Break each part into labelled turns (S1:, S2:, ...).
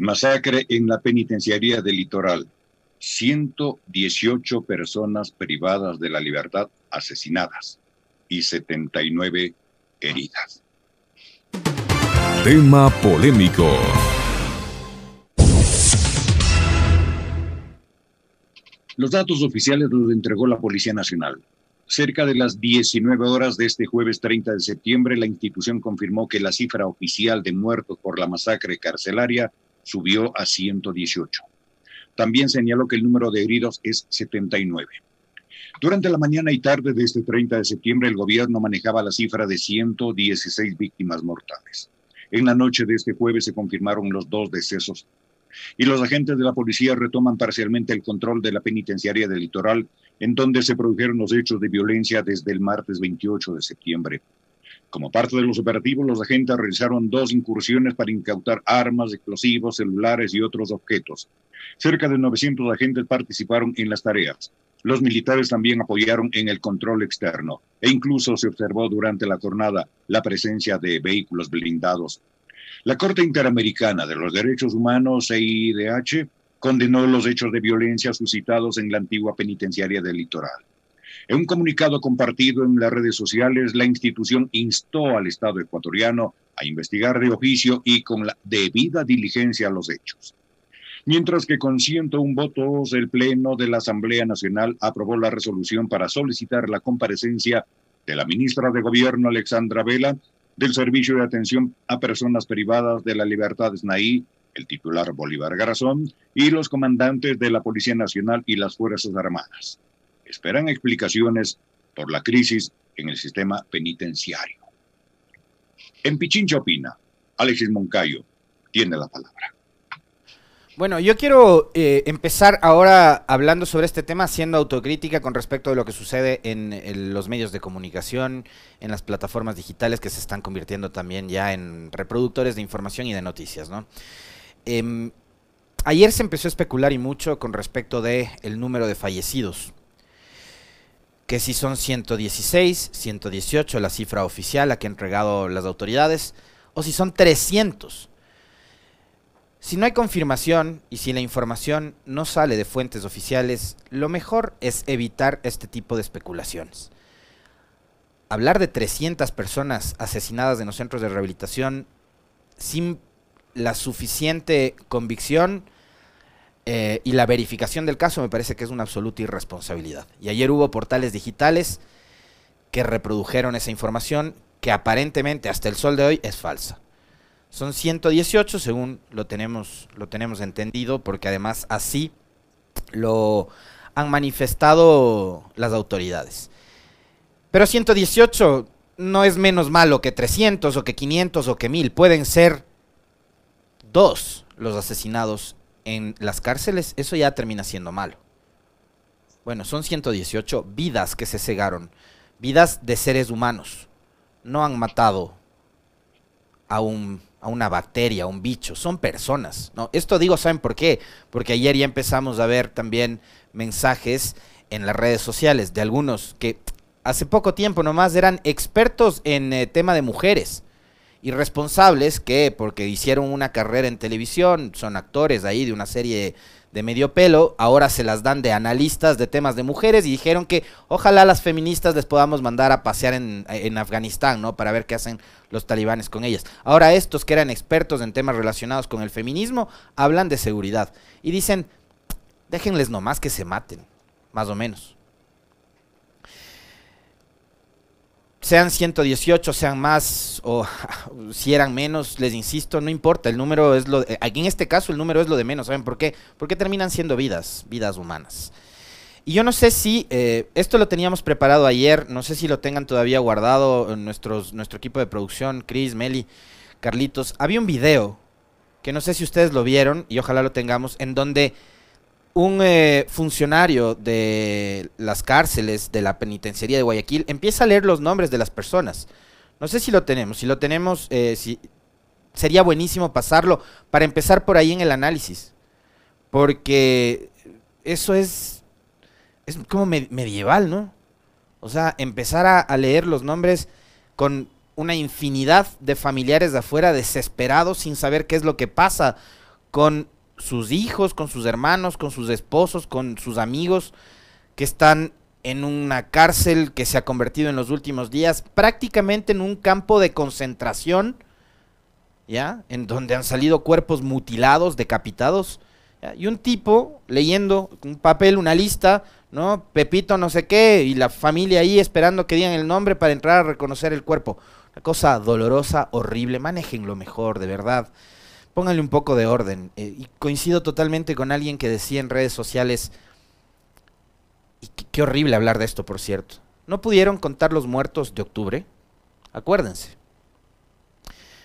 S1: Masacre en la penitenciaría del litoral. 118 personas privadas de la libertad asesinadas y 79 heridas.
S2: Tema polémico.
S1: Los datos oficiales los entregó la Policía Nacional. Cerca de las 19 horas de este jueves 30 de septiembre, la institución confirmó que la cifra oficial de muertos por la masacre carcelaria subió a 118. También señaló que el número de heridos es 79. Durante la mañana y tarde de este 30 de septiembre, el gobierno manejaba la cifra de 116 víctimas mortales. En la noche de este jueves se confirmaron los dos decesos y los agentes de la policía retoman parcialmente el control de la penitenciaria del litoral, en donde se produjeron los hechos de violencia desde el martes 28 de septiembre. Como parte de los operativos, los agentes realizaron dos incursiones para incautar armas, explosivos, celulares y otros objetos. Cerca de 900 agentes participaron en las tareas. Los militares también apoyaron en el control externo e incluso se observó durante la jornada la presencia de vehículos blindados. La Corte Interamericana de los Derechos Humanos, EIDH, condenó los hechos de violencia suscitados en la antigua penitenciaria del litoral. En un comunicado compartido en las redes sociales, la institución instó al Estado ecuatoriano a investigar de oficio y con la debida diligencia los hechos. Mientras que con 101 votos, el Pleno de la Asamblea Nacional aprobó la resolución para solicitar la comparecencia de la ministra de Gobierno, Alexandra Vela, del Servicio de Atención a Personas Privadas de la Libertad SNAI, el titular Bolívar Garazón, y los comandantes de la Policía Nacional y las Fuerzas Armadas esperan explicaciones por la crisis en el sistema penitenciario. En Pichincha opina, Alexis Moncayo tiene la palabra.
S3: Bueno, yo quiero eh, empezar ahora hablando sobre este tema, haciendo autocrítica con respecto a lo que sucede en, los medios de comunicación, en las plataformas digitales que se están convirtiendo también ya en reproductores de información y de noticias, ¿no? Em, ayer se empezó a especular y mucho con respecto de el número de fallecidos que si son 116, 118 la cifra oficial a que han entregado las autoridades, o si son 300. Si no hay confirmación y si la información no sale de fuentes oficiales, lo mejor es evitar este tipo de especulaciones. Hablar de 300 personas asesinadas en los centros de rehabilitación sin la suficiente convicción eh, y la verificación del caso me parece que es una absoluta irresponsabilidad. Y ayer hubo portales digitales que reprodujeron esa información que aparentemente hasta el sol de hoy es falsa. Son 118 según lo tenemos, lo tenemos entendido, porque además así lo han manifestado las autoridades. Pero 118 no es menos malo que 300 o que 500 o que 1000. Pueden ser dos los asesinados en las cárceles, eso ya termina siendo malo. Bueno, son 118 vidas que se cegaron, vidas de seres humanos. No han matado a, un, a una bacteria, a un bicho, son personas. ¿no? Esto digo, ¿saben por qué? Porque ayer ya empezamos a ver también mensajes en las redes sociales de algunos que hace poco tiempo nomás eran expertos en eh, tema de mujeres irresponsables que porque hicieron una carrera en televisión, son actores ahí de una serie de medio pelo, ahora se las dan de analistas de temas de mujeres y dijeron que ojalá las feministas les podamos mandar a pasear en, en Afganistán, ¿no? Para ver qué hacen los talibanes con ellas. Ahora estos que eran expertos en temas relacionados con el feminismo hablan de seguridad y dicen, déjenles nomás que se maten, más o menos. Sean 118, sean más o si eran menos, les insisto, no importa, el número es lo aquí en este caso el número es lo de menos, ¿saben por qué? Porque terminan siendo vidas, vidas humanas. Y yo no sé si eh, esto lo teníamos preparado ayer, no sé si lo tengan todavía guardado nuestros, nuestro equipo de producción, Chris, Meli, Carlitos. Había un video que no sé si ustedes lo vieron y ojalá lo tengamos, en donde un eh, funcionario de las cárceles de la penitenciaría de Guayaquil empieza a leer los nombres de las personas. No sé si lo tenemos. Si lo tenemos, eh, si, sería buenísimo pasarlo para empezar por ahí en el análisis. Porque eso es, es como medieval, ¿no? O sea, empezar a, a leer los nombres con una infinidad de familiares de afuera desesperados sin saber qué es lo que pasa con sus hijos, con sus hermanos, con sus esposos, con sus amigos que están en una cárcel que se ha convertido en los últimos días prácticamente en un campo de concentración, ¿ya? En donde han salido cuerpos mutilados, decapitados, y un tipo leyendo un papel, una lista, ¿no? Pepito no sé qué, y la familia ahí esperando que digan el nombre para entrar a reconocer el cuerpo. Una cosa dolorosa, horrible, manejenlo mejor, de verdad. Pónganle un poco de orden. Eh, y coincido totalmente con alguien que decía en redes sociales, y qué, horrible hablar de esto, por cierto. ¿No pudieron contar los muertos de octubre? Acuérdense.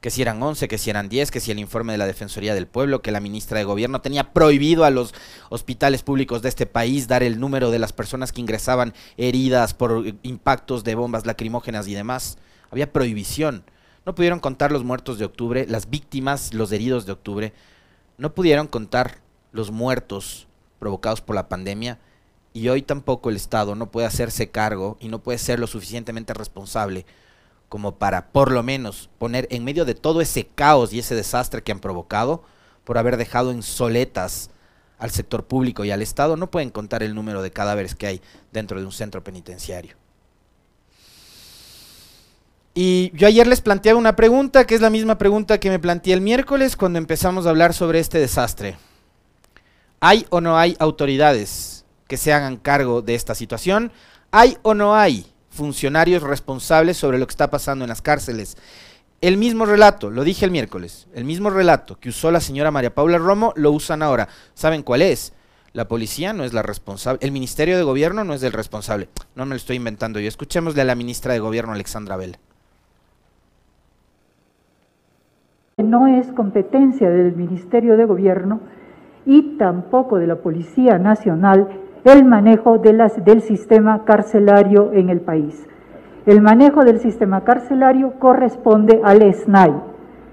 S3: Que si eran 11, que si eran 10, que si el informe de la Defensoría del Pueblo, que la ministra de Gobierno tenía prohibido a los hospitales públicos de este país dar el número de las personas que ingresaban heridas por impactos de bombas lacrimógenas y demás. Había prohibición. No pudieron contar los muertos de octubre, las víctimas, los heridos de octubre. No pudieron contar los muertos provocados por la pandemia y hoy tampoco el Estado no puede hacerse cargo y no puede ser lo suficientemente responsable como para por lo menos poner en medio de todo ese caos y ese desastre que han provocado por haber dejado en soletas al sector público y al Estado, no pueden contar el número de cadáveres que hay dentro de un centro penitenciario. Y yo ayer les planteaba una pregunta, que es la misma pregunta que me planteé el miércoles cuando empezamos a hablar sobre este desastre. ¿Hay o no hay autoridades que se hagan cargo de esta situación. ¿Hay o no hay funcionarios responsables sobre lo que está pasando en las cárceles? El mismo relato, lo dije el miércoles, el mismo relato que usó la señora María Paula Romo lo usan ahora. ¿Saben cuál es? La policía no es la responsable, el Ministerio de Gobierno no es el responsable. No me lo estoy inventando yo. Escuchémosle a la ministra de Gobierno, Alexandra Vela.
S2: No es competencia del Ministerio de Gobierno y tampoco de la Policía Nacional el manejo del sistema carcelario en el país. El manejo del sistema carcelario corresponde al SNAI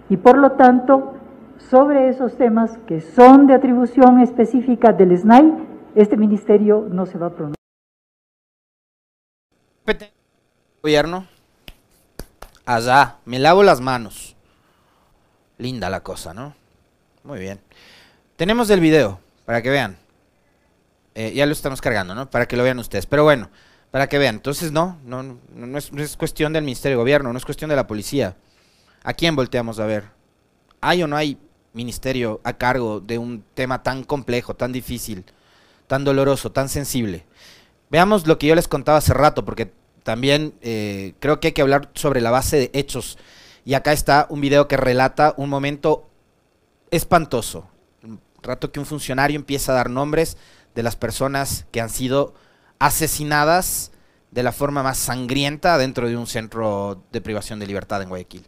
S2: y por lo tanto sobre esos temas que son de atribución específica del SNAI, este ministerio no se va a pronunciar.
S3: Gobierno, allá, me lavo las manos. Linda la cosa, ¿no? Muy bien. Tenemos el video para que vean. Eh, ya lo estamos cargando, ¿no? Para que lo vean ustedes. Pero bueno, para que vean. Entonces, no, no, no, es, no es cuestión del Ministerio de Gobierno, no es cuestión de la policía. ¿A quién volteamos a ver? ¿Hay o no hay ministerio a cargo de un tema tan complejo, tan difícil, tan doloroso, tan sensible? Veamos lo que yo les contaba hace rato, porque también eh, creo que hay que hablar sobre la base de hechos. Y acá está un video que relata un momento espantoso. Un rato que un funcionario empieza a dar nombres de las personas que han sido asesinadas de la forma más sangrienta dentro de un centro de privación de libertad en Guayaquil.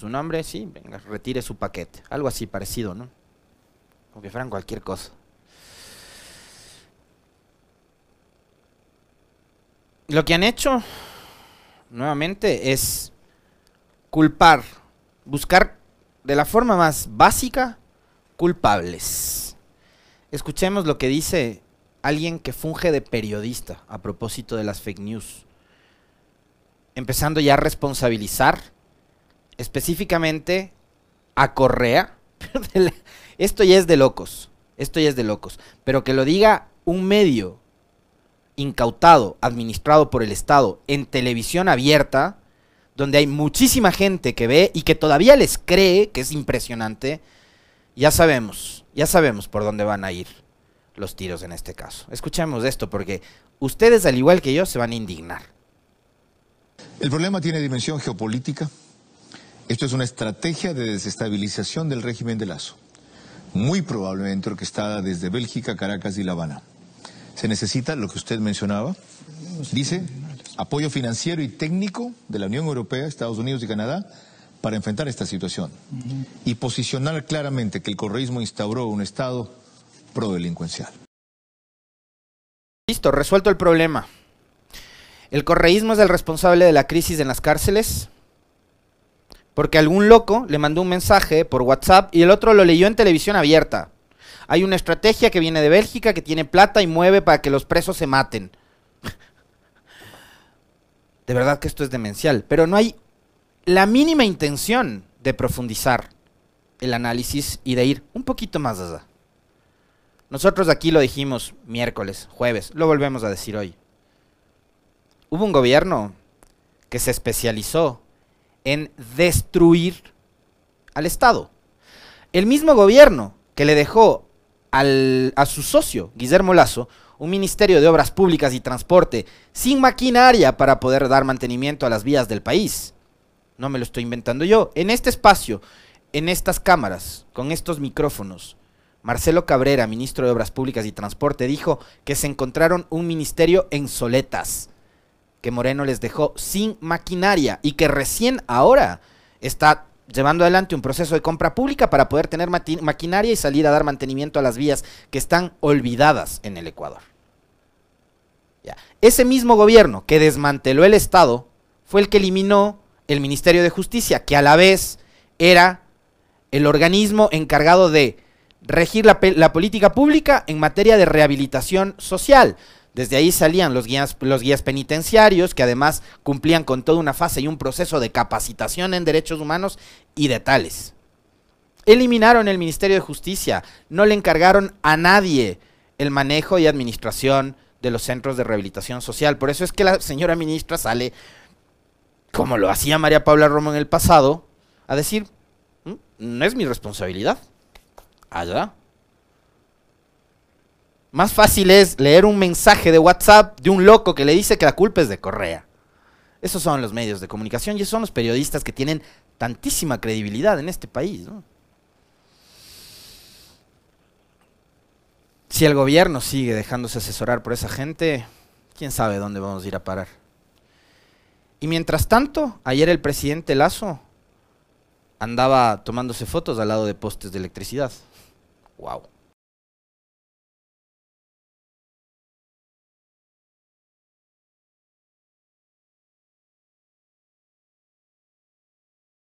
S3: Su nombre, sí, venga, retire su paquete. Algo así parecido, ¿no? Como que fueran cualquier cosa. Lo que han hecho, nuevamente, es culpar, buscar de la forma más básica culpables. Escuchemos lo que dice alguien que funge de periodista a propósito de las fake news. Empezando ya a responsabilizar específicamente a Correa. Esto ya es de locos. Esto ya es de locos. Pero que lo diga un medio incautado, administrado por el Estado, en televisión abierta, donde hay muchísima gente que ve y que todavía les cree, que es impresionante, ya sabemos, ya sabemos por dónde van a ir los tiros en este caso. Escuchemos esto porque ustedes, al igual que yo, se van a indignar.
S4: El problema tiene dimensión geopolítica Esto es una estrategia de desestabilización del régimen de Lazo, muy probablemente orquestada desde Bélgica, Caracas y La Habana. Se necesita, lo que usted mencionaba, dice, apoyo financiero y técnico de la Unión Europea, Estados Unidos y Canadá para enfrentar esta situación y posicionar claramente que el correísmo instauró un Estado prodelincuencial.
S3: Listo, resuelto el problema. ¿El correísmo es el responsable de la crisis en las cárceles? Porque algún loco le mandó un mensaje por WhatsApp y el otro lo leyó en televisión abierta. Hay una estrategia que viene de Bélgica que tiene plata y mueve para que los presos se maten. De verdad que esto es demencial. Pero no hay la mínima intención de profundizar el análisis y de ir un poquito más allá. Nosotros aquí lo dijimos miércoles, jueves, lo volvemos a decir hoy. Hubo un gobierno que se especializó en destruir al Estado. El mismo gobierno que le dejó a su socio, Guillermo Lazo, un ministerio de obras públicas y transporte sin maquinaria para poder dar mantenimiento a las vías del país. No me lo estoy inventando yo. En este espacio, en estas cámaras, con estos micrófonos, Marcelo Cabrera, ministro de Obras Públicas y Transporte, dijo que se encontraron un ministerio en soletas, que Moreno les dejó sin maquinaria y que recién ahora está llevando adelante un proceso de compra pública para poder tener maquinaria y salir a dar mantenimiento a las vías que están olvidadas en el Ecuador. Ese mismo gobierno que desmanteló el Estado fue el que eliminó el Ministerio de Justicia, que a la vez era el organismo encargado de regir la, política pública en materia de rehabilitación social. Desde ahí salían los guías, los guías penitenciarios, que además cumplían con toda una fase y un proceso de capacitación en derechos humanos y de tales. Eliminaron el Ministerio de Justicia, no le encargaron a nadie el manejo y administración de los centros de rehabilitación social. Por eso es que la señora ministra sale, como lo hacía María Paula Romo en el pasado, a decir, mm, no es mi responsabilidad allá. Más fácil es leer un mensaje de WhatsApp de un loco que le dice que la culpa es de Correa. Esos son los medios de comunicación y esos son los periodistas que tienen tantísima credibilidad en este país. Si el gobierno sigue dejándose asesorar por esa gente, quién sabe dónde vamos a ir a parar. Y mientras tanto, ayer el presidente Lazo andaba tomándose fotos al lado de postes de electricidad. Wow.